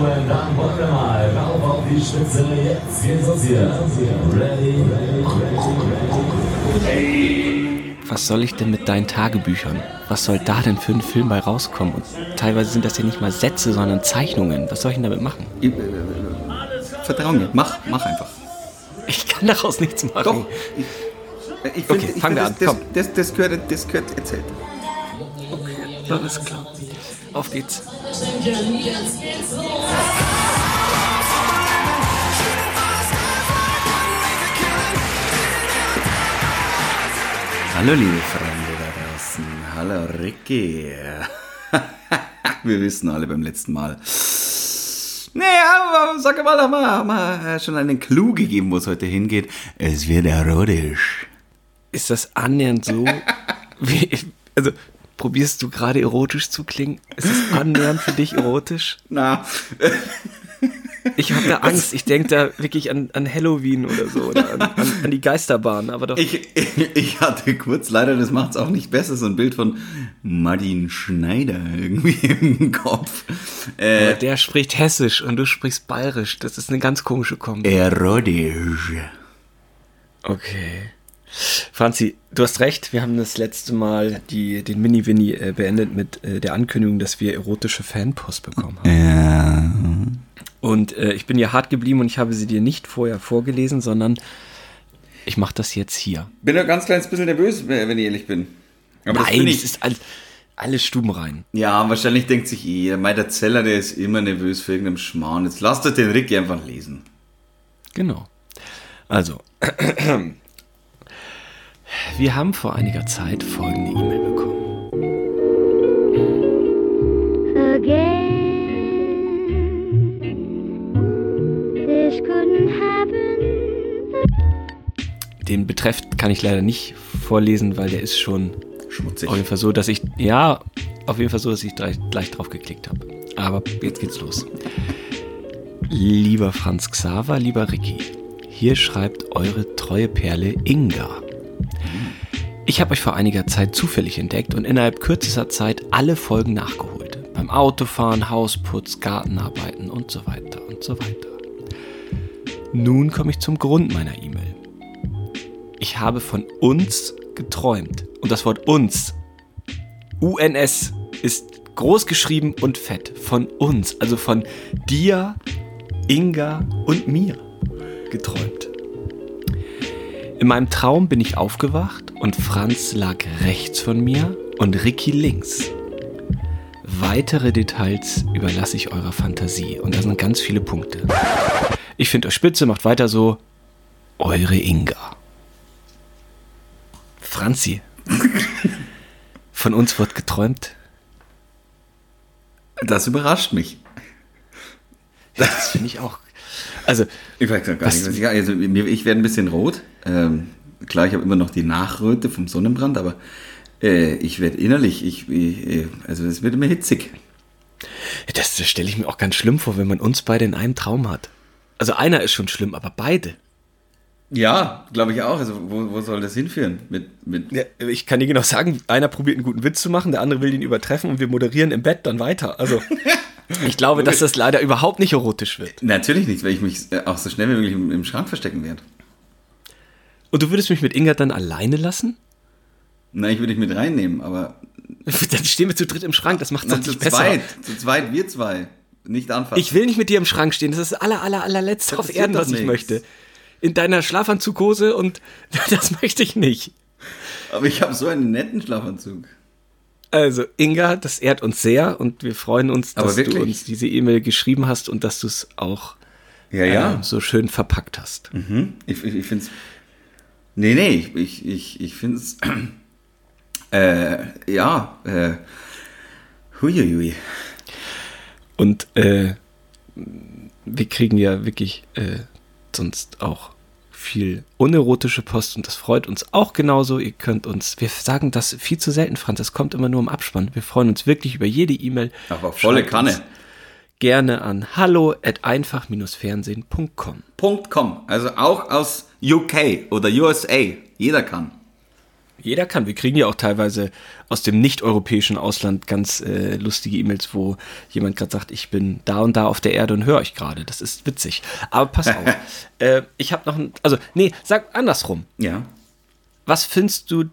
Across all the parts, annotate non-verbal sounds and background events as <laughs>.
Gentlemen, dann wollen wir mal rauf auf die Spitze. Jetzt geht's los hier. Ready? Was soll ich denn mit deinen Tagebüchern? Was soll da denn für ein Film bei rauskommen? Und teilweise sind das ja nicht mal Sätze, sondern Zeichnungen. Was soll ich denn damit machen? Äh, vertrau mir, mach, mach einfach. Ich kann daraus nichts machen. Doch. Ich, ich find, Okay, fangen wir das, an, komm. Das, das, das, gehört, das gehört erzählt. Alles klar. Auf geht's. Hallo liebe Freunde da draußen. Hallo Ricky. <laughs> Wir wissen alle beim letzten Mal. Naja, sag mal, haben wir, haben wir schon einen Clou gegeben, wo es heute hingeht. Es wird erotisch. Ist das annähernd so? <laughs> wie, also, probierst du gerade erotisch zu klingen? Ist es annähernd für dich erotisch? Na, Ich habe da Angst. Ich denke da wirklich an, an Halloween oder so. Oder an, an, an die Geisterbahn. Aber doch. ich, ich, ich hatte kurz, leider, das macht es auch nicht besser, so ein Bild von Martin Schneider irgendwie <laughs> im Kopf. Äh, aber der spricht hessisch und du sprichst bayerisch. Das ist eine ganz komische Kombi. erotisch. Okay. Franzi, du hast recht. Wir haben das letzte Mal die, den Mini-Winnie äh, beendet mit äh, der Ankündigung, dass wir erotische Fanpost bekommen haben. Ja. Und äh, ich bin ja hart geblieben und ich habe sie dir nicht vorher vorgelesen, sondern ich mache das jetzt hier. Bin ein ganz kleines bisschen nervös, wenn ich ehrlich bin. Aber das bin Nein, ich. es ist alles, alles stubenrein. Ja, wahrscheinlich denkt sich mein der Zeller, der ist immer nervös für irgendeinen Schmarrn. Jetzt lasst euch den Ricky einfach lesen. Genau. Also, <clears throat> wir haben vor einiger Zeit folgende E-Mail bekommen. again. This couldn't happen. Den Betreff kann ich leider nicht vorlesen, weil der ist schon Schmutzig. auf jeden Fall so, dass ich, ja, auf jeden Fall so, dass ich gleich, gleich drauf geklickt habe. Aber jetzt geht's los. Lieber Franz Xaver, lieber Ricky, hier schreibt eure treue Perle Inga. Ich habe euch vor einiger Zeit zufällig entdeckt und innerhalb kürzester Zeit alle Folgen nachgeholt. Beim Autofahren, Hausputz, Gartenarbeiten und so weiter und so weiter. Nun komme ich zum Grund meiner E-Mail. Ich habe von uns geträumt. Und das Wort uns, UNS, ist groß geschrieben und fett. Von uns, also von dir, Inga und mir geträumt. In meinem Traum bin ich aufgewacht und Franz lag rechts von mir und Ricky links. Weitere Details überlasse ich eurer Fantasie und da sind ganz viele Punkte. Ich finde euch spitze, macht weiter so. Eure Inga. Franzi. <laughs> Von uns wird geträumt. Das überrascht mich. Das finde ich auch. Also, Ich weiß gar nicht, Was- ich, also, ich werde ein bisschen rot. Ähm, klar, ich habe immer noch die Nachröte vom Sonnenbrand, aber äh, ich werde innerlich, ich, ich, äh, also es wird immer hitzig. das, das stelle ich mir auch ganz schlimm vor, wenn man uns beide in einem Traum hat. Also einer ist schon schlimm, aber beide. Ja, glaube ich auch. Also wo, wo soll das hinführen? Mit, mit Ja, ich kann dir genau sagen, einer probiert einen guten Witz zu machen, der andere will ihn übertreffen und wir moderieren im Bett dann weiter. Also, <laughs> ich glaube, dass das leider überhaupt nicht erotisch wird. Natürlich nicht, weil ich mich äh, auch so schnell wie möglich im, im Schrank verstecken werde. Und du würdest mich mit Inga dann alleine lassen? Nein, ich würde dich mit reinnehmen, aber <laughs> Dann stehen wir zu dritt im Schrank, das macht es zu nicht besser. zweit, zu zweit, wir zwei. Nicht anfassen. Ich will nicht mit dir im Schrank stehen, das ist das aller, aller, allerletzte auf passiert Erden, was ich nichts. möchte. In deiner Schlafanzughose und <laughs> das möchte ich nicht. aber ich habe so einen netten Schlafanzug. Also, Inga, das ehrt uns sehr und wir freuen uns, dass du uns diese E-Mail geschrieben hast und dass du es auch Ja, ja. äh, so schön verpackt hast. Mhm. Ich, ich, ich finde es. Nee, nee, ich, ich, ich, ich finde es. <clears throat> Äh, ja, äh. Huiuiui. Und äh, wir kriegen ja wirklich äh, sonst auch viel unerotische Post und das freut uns auch genauso. Ihr könnt uns, wir sagen das viel zu selten, Franz, das kommt immer nur im Abspann. Wir freuen uns wirklich über jede E-Mail. Aber volle Schreibt Kanne. Gerne an hallo at einfach-fernsehen.com. .com. Also auch aus UK oder USA. Jeder kann. Jeder kann. Wir kriegen ja auch teilweise aus dem nicht-europäischen Ausland ganz äh, lustige E-Mails, wo jemand gerade sagt, ich bin da und da auf der Erde und höre euch gerade. Das ist witzig. Aber pass auf. <laughs> äh, ich habe noch ein, also nee, sag andersrum. Ja. Was findest du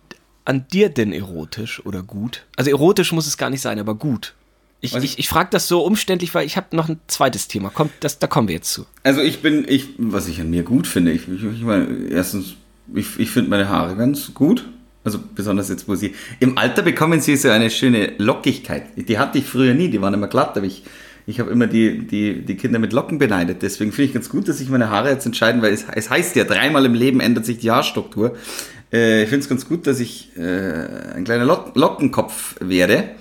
an dir denn erotisch oder gut? Also erotisch muss es gar nicht sein, aber gut. Ich, Was- ich, ich frage das so umständlich, weil ich habe noch ein zweites Thema. Kommt, das, da kommen wir jetzt zu. Also ich bin, ich, was ich an mir gut finde, ich, ich, ich meine, erstens, ich, ich finde meine Haare ganz gut. Also besonders jetzt, wo sie, im Alter bekommen sie so eine schöne Lockigkeit. Die hatte ich früher nie, die waren immer glatt, aber ich, ich habe immer die, die, die Kinder mit Locken beneidet. Deswegen finde ich ganz gut, dass sich meine Haare jetzt entscheiden, weil es, es heißt ja, dreimal im Leben ändert sich die Haarstruktur. Äh, ich finde es ganz gut, dass ich äh, ein kleiner Lock Lockenkopf werde.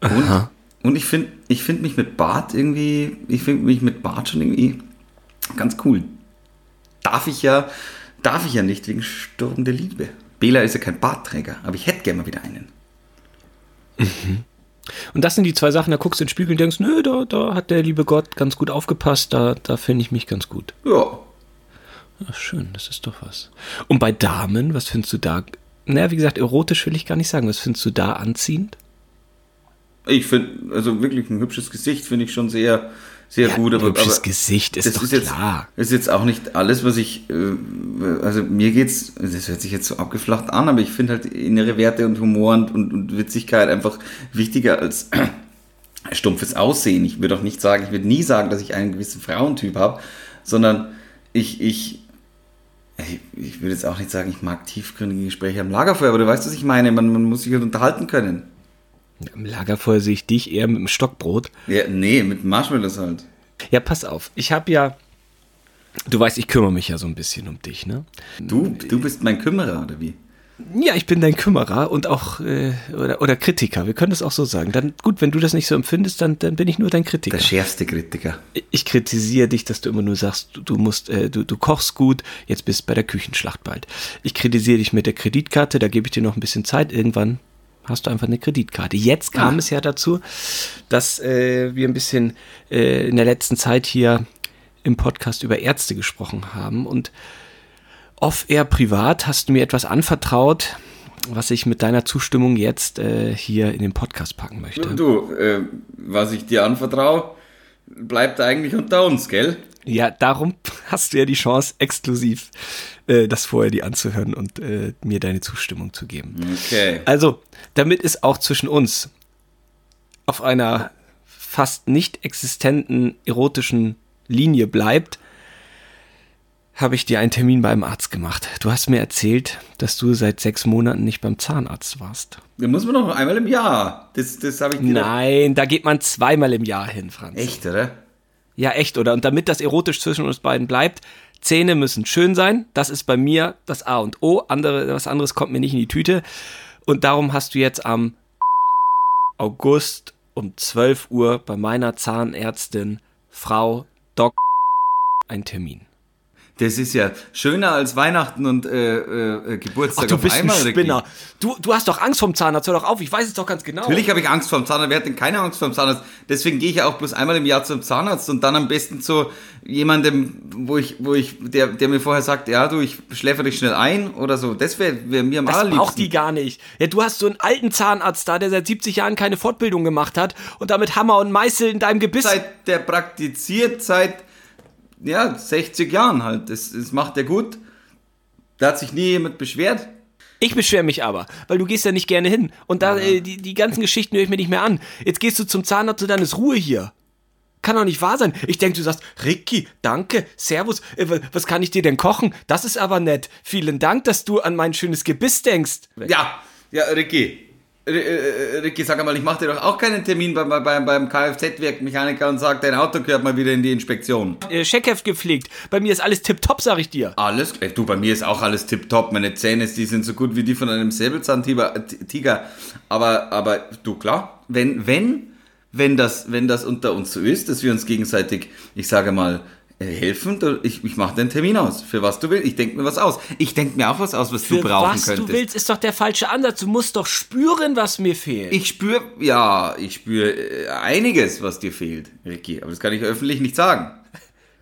Und, und ich finde ich find mich mit Bart irgendwie, ich finde mich mit Bart schon irgendwie ganz cool. Darf ich ja, darf ich ja nicht wegen Sturm der Liebe. Bela ist ja kein Bartträger, aber ich hätte gerne mal wieder einen. Und das sind die zwei Sachen, da guckst du in den Spiegel und denkst, nö, da, da hat der liebe Gott ganz gut aufgepasst, da, da finde ich mich ganz gut. Ja. Ach, schön, das ist doch was. Und bei Damen, was findest du da? Na, wie gesagt, erotisch will ich gar nicht sagen. Was findest du da anziehend? Ich finde, also wirklich ein hübsches Gesicht finde ich schon sehr, sehr Ja, gut. Aber, aber Gesicht ist doch jetzt, klar. ist jetzt auch nicht alles, was ich, äh, also mir geht's, das hört sich jetzt so abgeflacht an, aber ich finde halt innere Werte und Humor und, und, und Witzigkeit einfach wichtiger als <clears throat> stumpfes Aussehen. Ich würde auch nicht sagen, ich würde nie sagen, dass ich einen gewissen Frauentyp habe, sondern ich, ich, ich, ich würde jetzt auch nicht sagen, ich mag tiefgründige Gespräche am Lagerfeuer, aber du weißt, was ich meine. Man, man muss sich halt unterhalten können. Im Lagerfeuer sehe ich dich eher mit dem Stockbrot. Ja, nee, mit Marshmallows halt. Ja, pass auf. Ich habe ja, du weißt, ich kümmere mich ja so ein bisschen um dich, ne? Du, du bist mein Kümmerer, oder wie? Ja, ich bin dein Kümmerer und auch, äh, oder, oder Kritiker. Wir können das auch so sagen. Dann, gut, wenn du das nicht so empfindest, dann, dann bin ich nur dein Kritiker. Der schärfste Kritiker. Ich kritisiere dich, dass du immer nur sagst, du, du musst, äh, du, du kochst gut, jetzt bist du bei der Küchenschlacht bald. Ich kritisiere dich mit der Kreditkarte, da gebe ich dir noch ein bisschen Zeit. Irgendwann hast du einfach eine Kreditkarte. Jetzt kam Ah. es ja dazu, dass äh, wir ein bisschen äh, in der letzten Zeit hier im Podcast über Ärzte gesprochen haben und off-air privat hast du mir etwas anvertraut, was ich mit deiner Zustimmung jetzt äh, hier in den Podcast packen möchte. Du, äh, was ich dir anvertraue, bleibt eigentlich unter uns, gell? Ja, darum <laughs> hast du ja die Chance, exklusiv äh, das vorher dir anzuhören und äh, mir deine Zustimmung zu geben. Okay. Also, damit es auch zwischen uns auf einer fast nicht existenten erotischen Linie bleibt, habe ich dir einen Termin beim Arzt gemacht. Du hast mir erzählt, dass du seit sechs Monaten nicht beim Zahnarzt warst. Da muss man noch einmal im Jahr. Das, das habe ich Nein, da geht man zweimal im Jahr hin, Franz. Echt, oder? Ja, echt, oder? Und damit das erotisch zwischen uns beiden bleibt, Zähne müssen schön sein. Das ist bei mir das A und O. Andere, was anderes kommt mir nicht in die Tüte. Und darum hast du jetzt am August um 12 Uhr bei meiner Zahnärztin Frau Doc einen Termin. Das ist ja schöner als Weihnachten und äh, äh, Geburtstag Ach, du bist ein einmal. Ricky. Spinner. Du, du hast doch Angst vom Zahnarzt. Hör doch auf, ich weiß es doch ganz genau. Natürlich habe ich Angst vor dem Zahnarzt. Wer hat denn keine Angst vor dem Zahnarzt? Deswegen gehe ich ja auch bloß einmal im Jahr zum Zahnarzt und dann am besten zu jemandem, wo ich, wo ich, der, der mir vorher sagt, ja, du, ich schläfer dich schnell ein oder so. Das wäre wär mir am Das allerliebsten. braucht die gar nicht. Ja, du hast so einen alten Zahnarzt da, der seit 70 Jahren keine Fortbildung gemacht hat und damit Hammer und Meißel in deinem Gebiss. seit der praktiziert seit ja, 60 Jahren halt. Das, das macht er gut. Da hat sich nie jemand beschwert. Ich beschwere mich aber, weil du gehst ja nicht gerne hin. Und da, äh, die, die ganzen Geschichten höre ich mir nicht mehr an. Jetzt gehst du zum Zahnarzt und dann ist Ruhe hier. Kann doch nicht wahr sein. Ich denke, du sagst, Ricky, danke, Servus, äh, wa- was kann ich dir denn kochen? Das ist aber nett. Vielen Dank, dass du an mein schönes Gebiss denkst. Ja, ja, Ricky. R äh, Ricky, sag mal, ich mache dir doch auch keinen Termin beim, beim, beim Kfz-Werkmechaniker und sag, dein Auto gehört mal wieder in die Inspektion. Äh, Scheckheft gepflegt. Bei mir ist alles tipptopp, sag ich dir. Alles, äh, du, bei mir ist auch alles tipptopp. Meine Zähne, die sind so gut wie die von einem Säbelzahntiger. äh, Tiger. Aber, aber du, klar, wenn, wenn, wenn das, wenn das unter uns so ist, dass wir uns gegenseitig, ich sage mal, äh, helfen, da- ich, ich mache den Termin aus. Für was du willst. Ich denke mir was aus. Ich denke mir auch was aus, was Für du brauchen was könntest. du willst, ist doch der falsche Ansatz. Du musst doch spüren, was mir fehlt. Ich spüre, ja, ich spüre äh, einiges, was dir fehlt, Ricky. Aber das kann ich öffentlich nicht sagen. <laughs>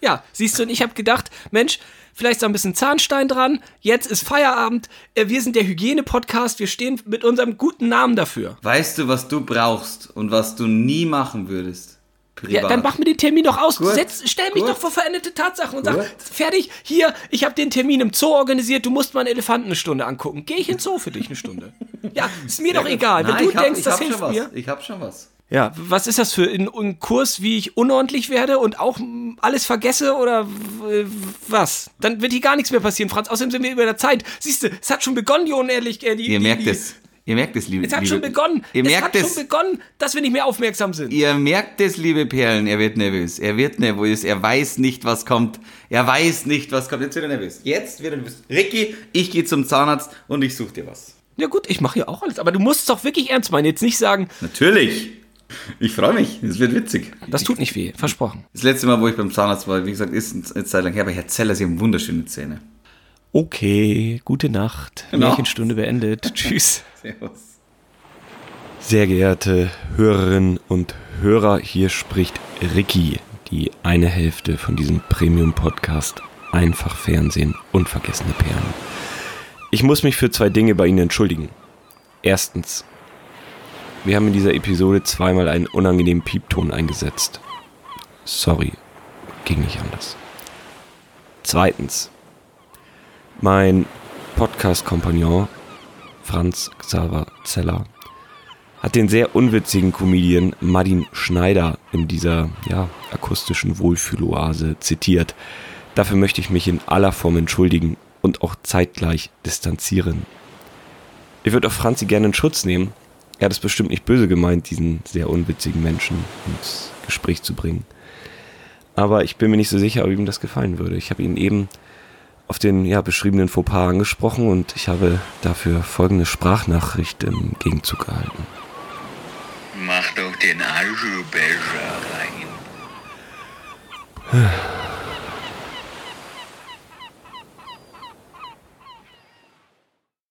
Ja, siehst du, und ich habe gedacht, Mensch, vielleicht ist da ein bisschen Zahnstein dran, jetzt ist Feierabend, äh, wir sind der Hygiene-Podcast, wir stehen mit unserem guten Namen dafür. Weißt du, was du brauchst und was du nie machen würdest? Ja, dann mach mir den Termin doch aus. Gut. Setz, stell mich Gut. doch vor veränderte Tatsachen und sag, Gut. fertig, hier, ich habe den Termin im Zoo organisiert, du musst mal einen Elefanten eine Stunde angucken. Geh ich in den Zoo für dich eine Stunde. Ja, ist mir <laughs> doch egal. Wenn Nein, du ich hab- denkst, das hilft schon was. mir. Ich hab schon was. Ja, was ist das für ein, ein Kurs, wie ich unordentlich werde und auch alles vergesse oder was? Dann wird hier gar nichts mehr passieren, Franz. Außerdem sind wir über der Zeit. Siehst du, es hat schon begonnen, die unehrlich. Äh, die, Ihr die, merkt die, es. Ihr merkt es, liebe Es hat liebe, schon begonnen. Ihr es merkt hat es. schon begonnen, dass wir nicht mehr aufmerksam sind. Ihr merkt es, liebe Perlen, er wird nervös. Er wird nervös. Er weiß nicht, was kommt. Er weiß nicht, was kommt. Jetzt wird er nervös. Jetzt wird er nervös. Ricky, ich gehe zum Zahnarzt und ich suche dir was. Ja gut, ich mache ja auch alles, aber du musst es doch wirklich ernst meinen. Jetzt nicht sagen, Natürlich. Ich freue mich. Es wird witzig. das tut nicht weh, versprochen. Das letzte Mal, wo ich beim Zahnarzt war, wie gesagt, ist eine Zeit lang her, aber Herr Zeller, Sie haben wunderschöne Zähne. Okay, gute Nacht. Genau. Märchenstunde beendet. <laughs> Tschüss. Servus. Sehr geehrte Hörerinnen und Hörer, hier spricht Ricky, die eine Hälfte von diesem Premium-Podcast Einfach Fernsehen, unvergessene Perlen. Ich muss mich für zwei Dinge bei Ihnen entschuldigen. Erstens, wir haben in dieser Episode zweimal einen unangenehmen Piepton eingesetzt. Sorry, ging nicht anders. Zweitens, mein Podcast-Kompagnon Franz Xaver Zeller hat den sehr unwitzigen Comedian Martin Schneider in dieser ja, akustischen Wohlfühloase zitiert. Dafür möchte ich mich in aller Form entschuldigen und auch zeitgleich distanzieren. Ich würde auch Franzi gerne in Schutz nehmen. Er hat es bestimmt nicht böse gemeint, diesen sehr unwitzigen Menschen ins Gespräch zu bringen. Aber ich bin mir nicht so sicher, ob ihm das gefallen würde. Ich habe ihn eben auf den ja, beschriebenen Fauxpas angesprochen und ich habe dafür folgende Sprachnachricht im Gegenzug erhalten. Mach doch den Aschenbecher rein. <sighs>